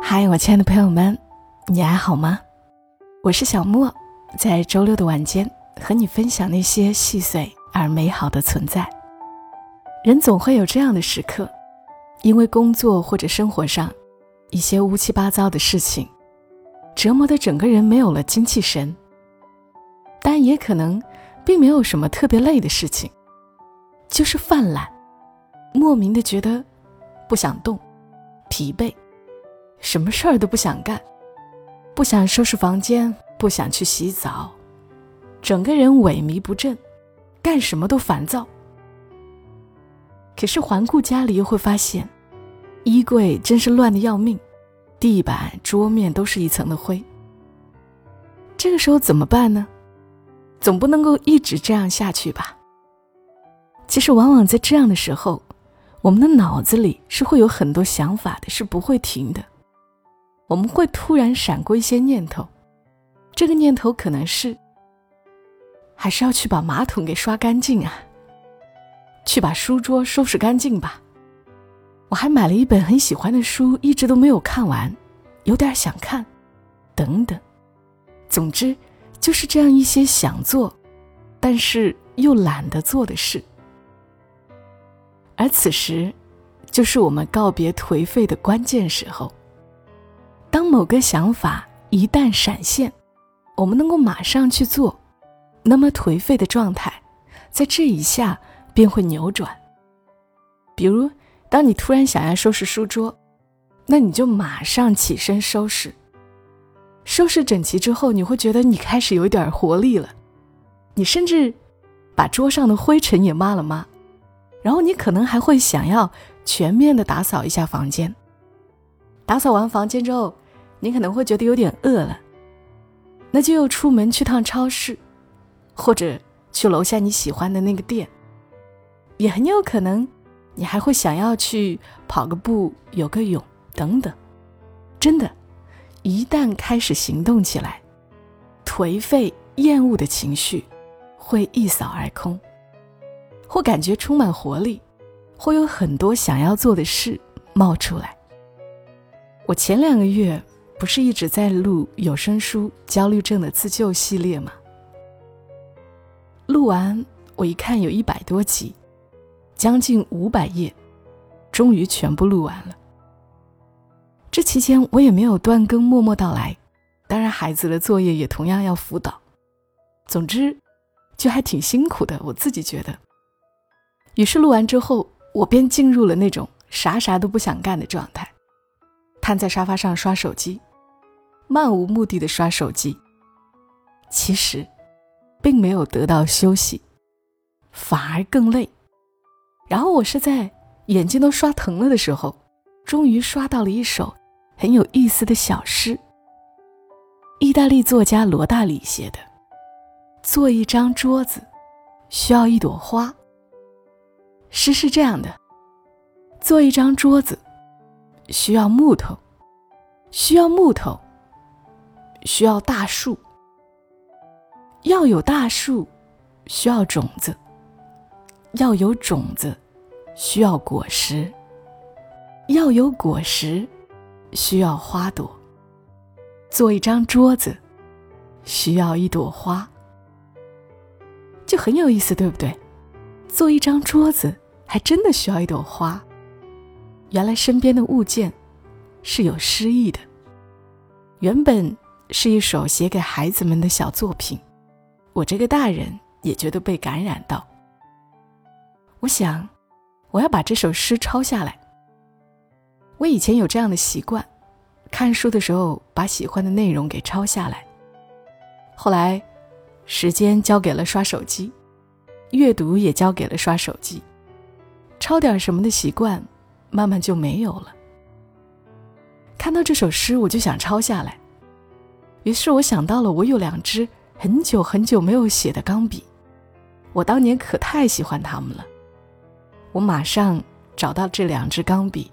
嗨，我亲爱的朋友们，你还好吗？我是小莫，在周六的晚间和你分享那些细碎而美好的存在。人总会有这样的时刻，因为工作或者生活上一些乌七八糟的事情，折磨的整个人没有了精气神。但也可能，并没有什么特别累的事情，就是犯懒，莫名的觉得不想动，疲惫。什么事儿都不想干，不想收拾房间，不想去洗澡，整个人萎靡不振，干什么都烦躁。可是环顾家里，又会发现，衣柜真是乱的要命，地板、桌面都是一层的灰。这个时候怎么办呢？总不能够一直这样下去吧？其实，往往在这样的时候，我们的脑子里是会有很多想法的，是不会停的。我们会突然闪过一些念头，这个念头可能是：还是要去把马桶给刷干净啊，去把书桌收拾干净吧。我还买了一本很喜欢的书，一直都没有看完，有点想看，等等。总之，就是这样一些想做，但是又懒得做的事。而此时，就是我们告别颓废的关键时候。当某个想法一旦闪现，我们能够马上去做，那么颓废的状态在这一下便会扭转。比如，当你突然想要收拾书桌，那你就马上起身收拾。收拾整齐之后，你会觉得你开始有点活力了。你甚至把桌上的灰尘也抹了抹，然后你可能还会想要全面的打扫一下房间。打扫完房间之后，你可能会觉得有点饿了，那就又出门去趟超市，或者去楼下你喜欢的那个店。也很有可能，你还会想要去跑个步、游个泳等等。真的，一旦开始行动起来，颓废、厌恶的情绪会一扫而空，或感觉充满活力，会有很多想要做的事冒出来。我前两个月不是一直在录有声书《焦虑症的自救》系列吗？录完，我一看有一百多集，将近五百页，终于全部录完了。这期间我也没有断更，默默到来。当然，孩子的作业也同样要辅导。总之，就还挺辛苦的，我自己觉得。于是录完之后，我便进入了那种啥啥都不想干的状态。瘫在沙发上刷手机，漫无目的的刷手机。其实，并没有得到休息，反而更累。然后我是在眼睛都刷疼了的时候，终于刷到了一首很有意思的小诗。意大利作家罗大里写的：“做一张桌子，需要一朵花。”诗是这样的：做一张桌子。需要木头，需要木头，需要大树。要有大树，需要种子；要有种子，需要果实；要有果实，需要花朵。做一张桌子，需要一朵花，就很有意思，对不对？做一张桌子，还真的需要一朵花。原来身边的物件是有诗意的。原本是一首写给孩子们的小作品，我这个大人也觉得被感染到。我想，我要把这首诗抄下来。我以前有这样的习惯，看书的时候把喜欢的内容给抄下来。后来，时间交给了刷手机，阅读也交给了刷手机，抄点什么的习惯。慢慢就没有了。看到这首诗，我就想抄下来。于是我想到了，我有两支很久很久没有写的钢笔，我当年可太喜欢它们了。我马上找到这两支钢笔，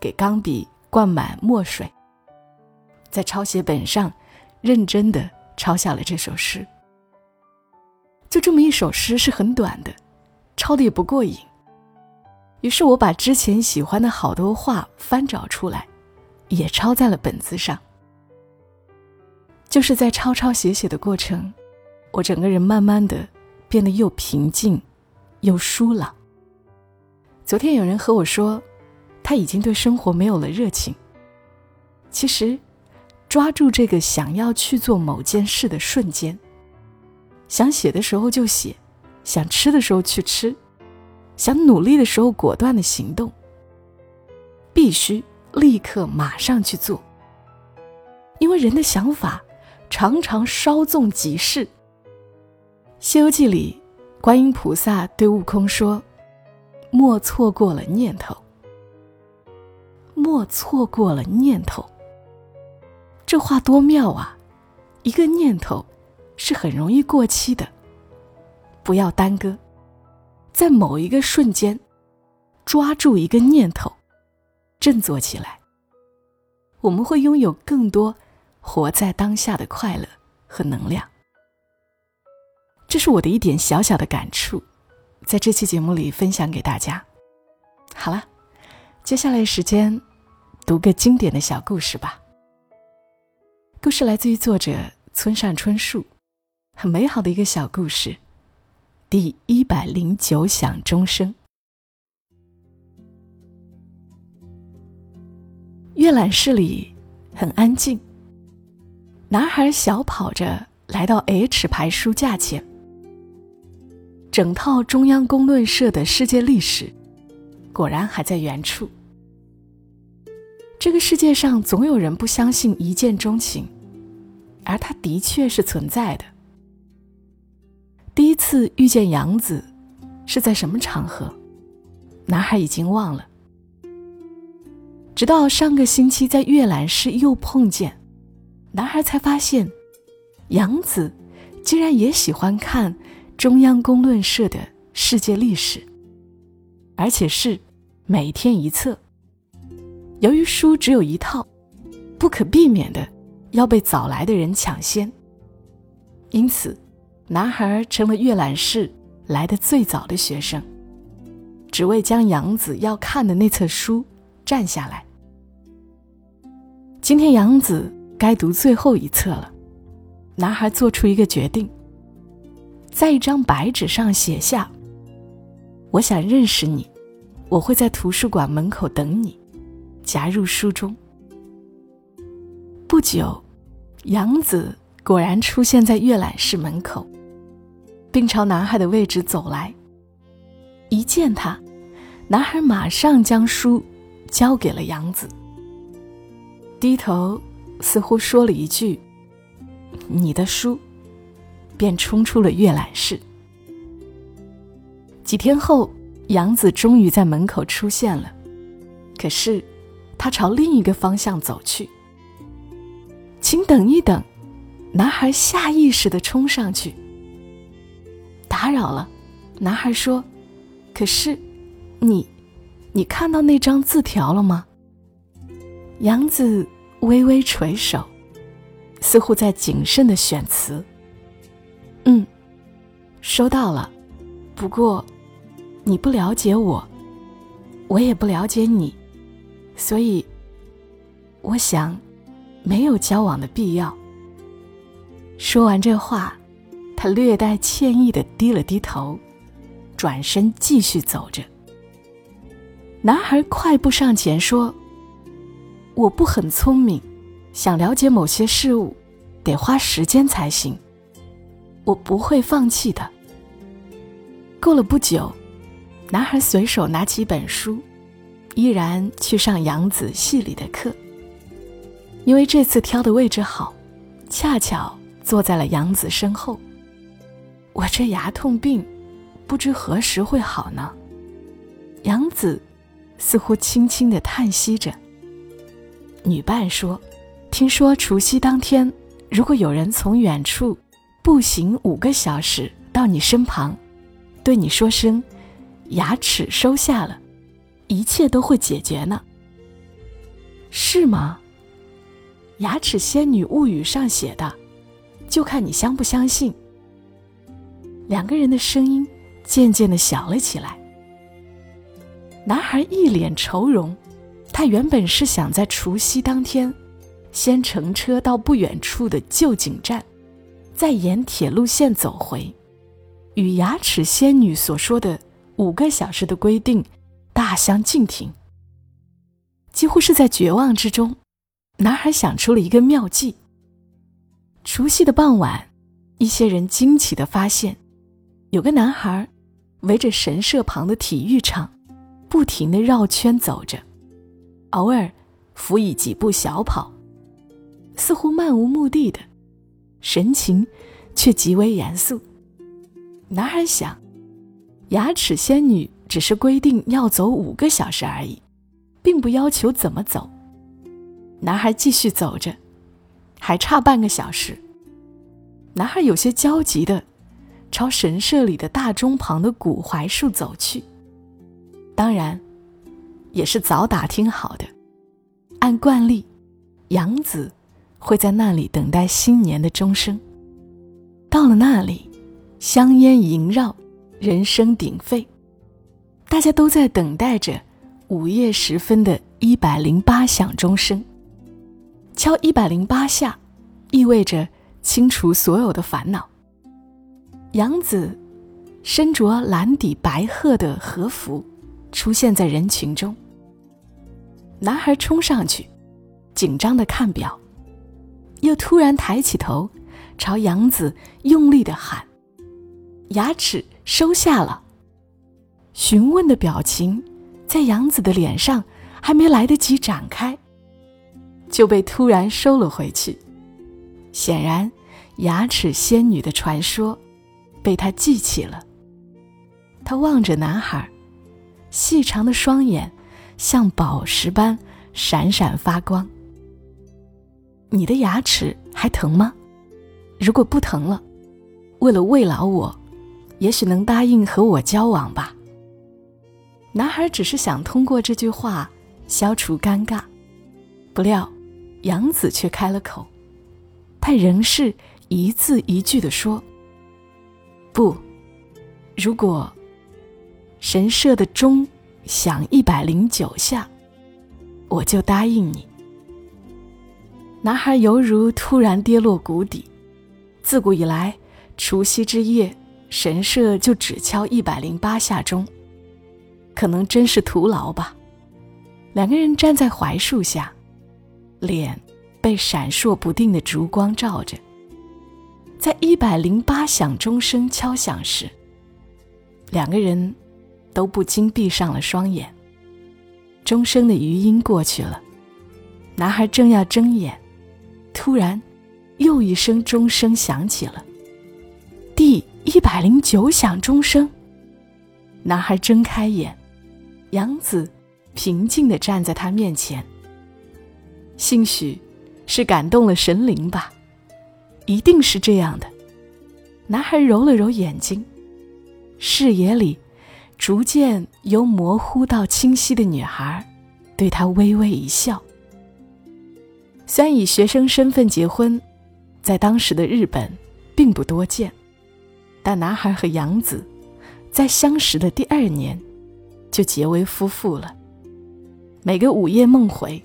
给钢笔灌满墨水，在抄写本上认真的抄下了这首诗。就这么一首诗，是很短的，抄的也不过瘾。于是我把之前喜欢的好多话翻找出来，也抄在了本子上。就是在抄抄写写的过程，我整个人慢慢的变得又平静，又舒朗。昨天有人和我说，他已经对生活没有了热情。其实，抓住这个想要去做某件事的瞬间，想写的时候就写，想吃的时候去吃，想努力的时候果断的行动。必须立刻马上去做，因为人的想法。常常稍纵即逝。《西游记》里，观音菩萨对悟空说：“莫错过了念头，莫错过了念头。”这话多妙啊！一个念头是很容易过期的，不要耽搁，在某一个瞬间抓住一个念头，振作起来，我们会拥有更多。活在当下的快乐和能量，这是我的一点小小的感触，在这期节目里分享给大家。好了，接下来时间读个经典的小故事吧。故事来自于作者村上春树，很美好的一个小故事。第一百零九响钟声，阅览室里很安静。男孩小跑着来到 H 排书架前，整套中央公论社的世界历史果然还在原处。这个世界上总有人不相信一见钟情，而它的确是存在的。第一次遇见杨子是在什么场合？男孩已经忘了。直到上个星期在阅览室又碰见。男孩才发现，杨子竟然也喜欢看中央公论社的世界历史，而且是每天一册。由于书只有一套，不可避免的要被早来的人抢先，因此，男孩成了阅览室来的最早的学生，只为将杨子要看的那册书占下来。今天，杨子。该读最后一册了，男孩做出一个决定，在一张白纸上写下：“我想认识你，我会在图书馆门口等你，夹入书中。”不久，杨子果然出现在阅览室门口，并朝男孩的位置走来。一见他，男孩马上将书交给了杨子，低头。似乎说了一句：“你的书”，便冲出了阅览室。几天后，杨子终于在门口出现了，可是他朝另一个方向走去。请等一等，男孩下意识的冲上去。打扰了，男孩说：“可是，你，你看到那张字条了吗？”杨子。微微垂首，似乎在谨慎的选词。嗯，收到了。不过，你不了解我，我也不了解你，所以，我想，没有交往的必要。说完这话，他略带歉意的低了低头，转身继续走着。男孩快步上前说。我不很聪明，想了解某些事物，得花时间才行。我不会放弃的。过了不久，男孩随手拿起一本书，依然去上杨子系里的课。因为这次挑的位置好，恰巧坐在了杨子身后。我这牙痛病，不知何时会好呢？杨子似乎轻轻的叹息着。女伴说：“听说除夕当天，如果有人从远处步行五个小时到你身旁，对你说声‘牙齿收下了’，一切都会解决呢。是吗？《牙齿仙女物语》上写的，就看你相不相信。”两个人的声音渐渐的小了起来。男孩一脸愁容。他原本是想在除夕当天，先乘车到不远处的旧井站，再沿铁路线走回，与牙齿仙女所说的五个小时的规定大相径庭。几乎是在绝望之中，男孩想出了一个妙计。除夕的傍晚，一些人惊奇地发现，有个男孩围着神社旁的体育场，不停地绕圈走着。偶尔，辅以几步小跑，似乎漫无目的的，神情却极为严肃。男孩想，牙齿仙女只是规定要走五个小时而已，并不要求怎么走。男孩继续走着，还差半个小时。男孩有些焦急的朝神社里的大钟旁的古槐树走去。当然。也是早打听好的，按惯例，杨子会在那里等待新年的钟声。到了那里，香烟萦绕，人声鼎沸，大家都在等待着午夜时分的一百零八响钟声。敲一百零八下，意味着清除所有的烦恼。杨子身着蓝底白鹤的和服。出现在人群中。男孩冲上去，紧张的看表，又突然抬起头，朝杨子用力的喊：“牙齿收下了。”询问的表情在杨子的脸上还没来得及展开，就被突然收了回去。显然，牙齿仙女的传说被他记起了。他望着男孩。细长的双眼像宝石般闪闪发光。你的牙齿还疼吗？如果不疼了，为了慰劳我，也许能答应和我交往吧。男孩只是想通过这句话消除尴尬，不料杨子却开了口，他仍是一字一句的说：“不，如果。”神社的钟响一百零九下，我就答应你。男孩犹如突然跌落谷底。自古以来，除夕之夜，神社就只敲一百零八下钟，可能真是徒劳吧。两个人站在槐树下，脸被闪烁不定的烛光照着。在一百零八响钟声敲响时，两个人。都不禁闭上了双眼。钟声的余音过去了，男孩正要睁眼，突然，又一声钟声响起了。第一百零九响钟声。男孩睁开眼，杨子平静地站在他面前。兴许，是感动了神灵吧，一定是这样的。男孩揉了揉眼睛，视野里。逐渐由模糊到清晰的女孩，对他微微一笑。虽然以学生身份结婚，在当时的日本并不多见，但男孩和杨子在相识的第二年就结为夫妇了。每个午夜梦回，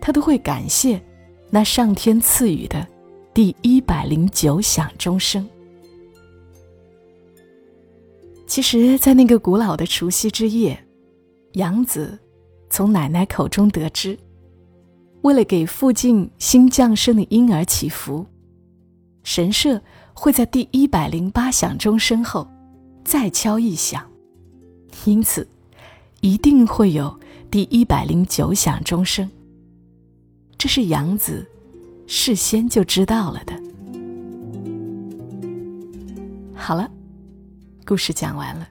他都会感谢那上天赐予的第一百零九响钟声。其实，在那个古老的除夕之夜，杨子从奶奶口中得知，为了给附近新降生的婴儿祈福，神社会在第一百零八响钟声后再敲一响，因此一定会有第一百零九响钟声。这是杨子事先就知道了的。好了。故事讲完了，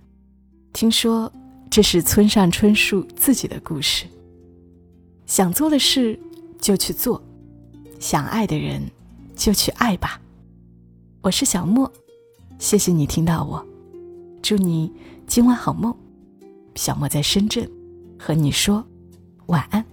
听说这是村上春树自己的故事。想做的事就去做，想爱的人就去爱吧。我是小莫，谢谢你听到我，祝你今晚好梦。小莫在深圳，和你说晚安。